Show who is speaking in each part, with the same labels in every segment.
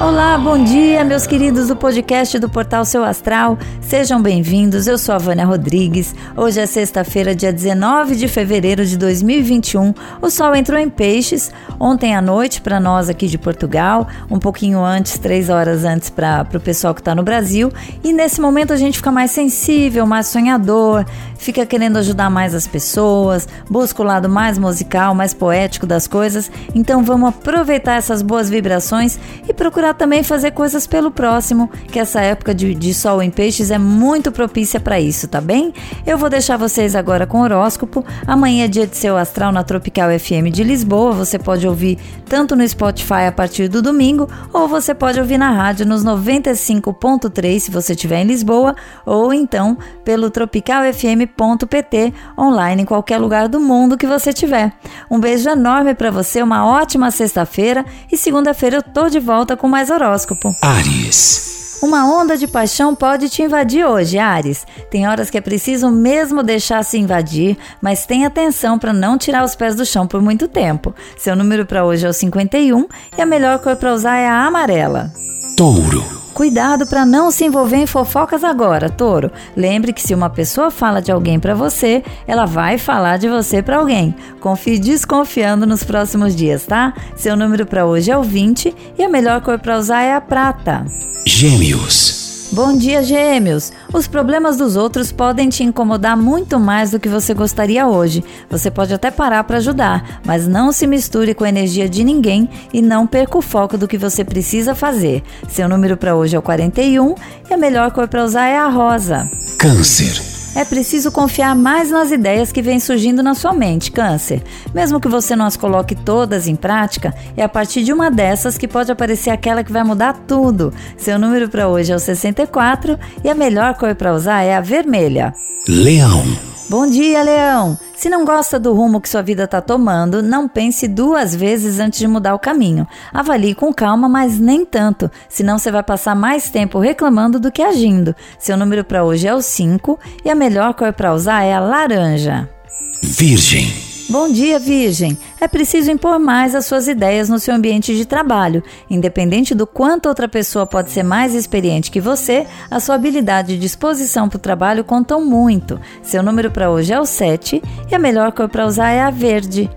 Speaker 1: Olá, bom dia, meus queridos do podcast do Portal Seu Astral. Sejam bem-vindos. Eu sou a Vânia Rodrigues. Hoje é sexta-feira, dia 19 de fevereiro de 2021. O sol entrou em peixes ontem à noite para nós aqui de Portugal, um pouquinho antes, três horas antes para o pessoal que está no Brasil. E nesse momento a gente fica mais sensível, mais sonhador, fica querendo ajudar mais as pessoas, busca o lado mais musical, mais poético das coisas. Então vamos aproveitar essas boas vibrações e procurar também fazer coisas pelo próximo, que essa época de, de sol em peixes é muito propícia para isso, tá bem? Eu vou deixar vocês agora com o horóscopo. Amanhã é dia de seu astral na Tropical FM de Lisboa. Você pode ouvir tanto no Spotify a partir do domingo, ou você pode ouvir na rádio nos 95.3 se você estiver em Lisboa, ou então pelo tropicalfm.pt online em qualquer lugar do mundo que você tiver. Um beijo enorme para você, uma ótima sexta-feira e segunda-feira eu tô de volta com mais mais horóscopo.
Speaker 2: Ares.
Speaker 1: Uma onda de paixão pode te invadir hoje, Ares. Tem horas que é preciso mesmo deixar se invadir, mas tenha atenção para não tirar os pés do chão por muito tempo. Seu número para hoje é o 51 e a melhor cor para usar é a amarela.
Speaker 2: Touro.
Speaker 1: Cuidado para não se envolver em fofocas agora, touro. Lembre que se uma pessoa fala de alguém para você, ela vai falar de você para alguém. Confie desconfiando nos próximos dias, tá? Seu número para hoje é o 20 e a melhor cor para usar é a prata.
Speaker 2: Gêmeos.
Speaker 1: Bom dia, Gêmeos! Os problemas dos outros podem te incomodar muito mais do que você gostaria hoje. Você pode até parar para ajudar, mas não se misture com a energia de ninguém e não perca o foco do que você precisa fazer. Seu número para hoje é o 41 e a melhor cor para usar é a rosa.
Speaker 2: Câncer.
Speaker 1: É preciso confiar mais nas ideias que vêm surgindo na sua mente, Câncer. Mesmo que você não as coloque todas em prática, é a partir de uma dessas que pode aparecer aquela que vai mudar tudo. Seu número para hoje é o 64 e a melhor cor para usar é a vermelha.
Speaker 2: Leão.
Speaker 1: Bom dia, Leão! Se não gosta do rumo que sua vida está tomando, não pense duas vezes antes de mudar o caminho. Avalie com calma, mas nem tanto, senão você vai passar mais tempo reclamando do que agindo. Seu número para hoje é o 5 e a melhor cor para usar é a laranja.
Speaker 2: Virgem.
Speaker 1: Bom dia, Virgem! É preciso impor mais as suas ideias no seu ambiente de trabalho. Independente do quanto outra pessoa pode ser mais experiente que você, a sua habilidade e disposição para o trabalho contam muito. Seu número para hoje é o 7 e a melhor cor para usar é a verde.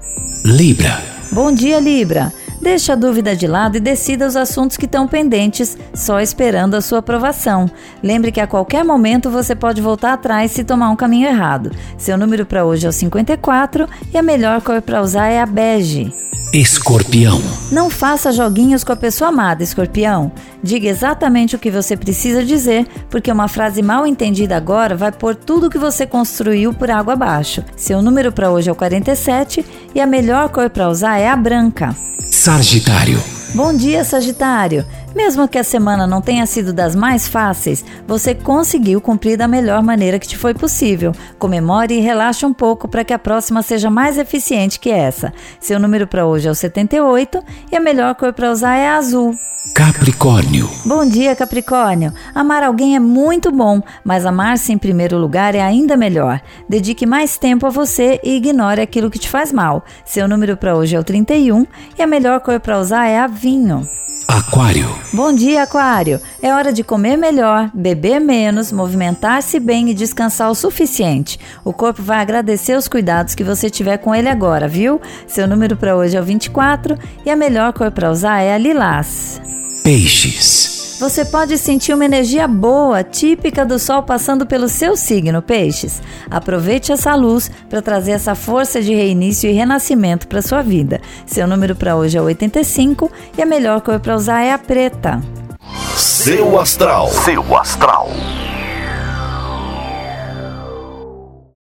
Speaker 2: Libra.
Speaker 1: Bom dia, Libra! Deixe a dúvida de lado e decida os assuntos que estão pendentes, só esperando a sua aprovação. Lembre que a qualquer momento você pode voltar atrás se tomar um caminho errado. Seu número para hoje é o 54 e a melhor cor para usar é a bege.
Speaker 2: Escorpião.
Speaker 1: Não faça joguinhos com a pessoa amada, escorpião. Diga exatamente o que você precisa dizer, porque uma frase mal entendida agora vai pôr tudo o que você construiu por água abaixo. Seu número para hoje é o 47 e a melhor cor para usar é a branca.
Speaker 2: Sagitário.
Speaker 1: Bom dia, Sagitário. Mesmo que a semana não tenha sido das mais fáceis, você conseguiu cumprir da melhor maneira que te foi possível. Comemore e relaxe um pouco para que a próxima seja mais eficiente que essa. Seu número para hoje é o 78 e a melhor cor para usar é a azul.
Speaker 2: Capricórnio.
Speaker 1: Bom dia, Capricórnio. Amar alguém é muito bom, mas amar-se em primeiro lugar é ainda melhor. Dedique mais tempo a você e ignore aquilo que te faz mal. Seu número para hoje é o 31 e a melhor cor para usar é a vinho.
Speaker 2: Aquário.
Speaker 1: Bom dia, Aquário. É hora de comer melhor, beber menos, movimentar-se bem e descansar o suficiente. O corpo vai agradecer os cuidados que você tiver com ele agora, viu? Seu número para hoje é o 24 e a melhor cor para usar é a lilás.
Speaker 2: Peixes.
Speaker 1: Você pode sentir uma energia boa, típica do Sol passando pelo seu signo, Peixes. Aproveite essa luz para trazer essa força de reinício e renascimento para sua vida. Seu número para hoje é 85 e a melhor cor para usar é a preta.
Speaker 2: Seu astral. Seu astral.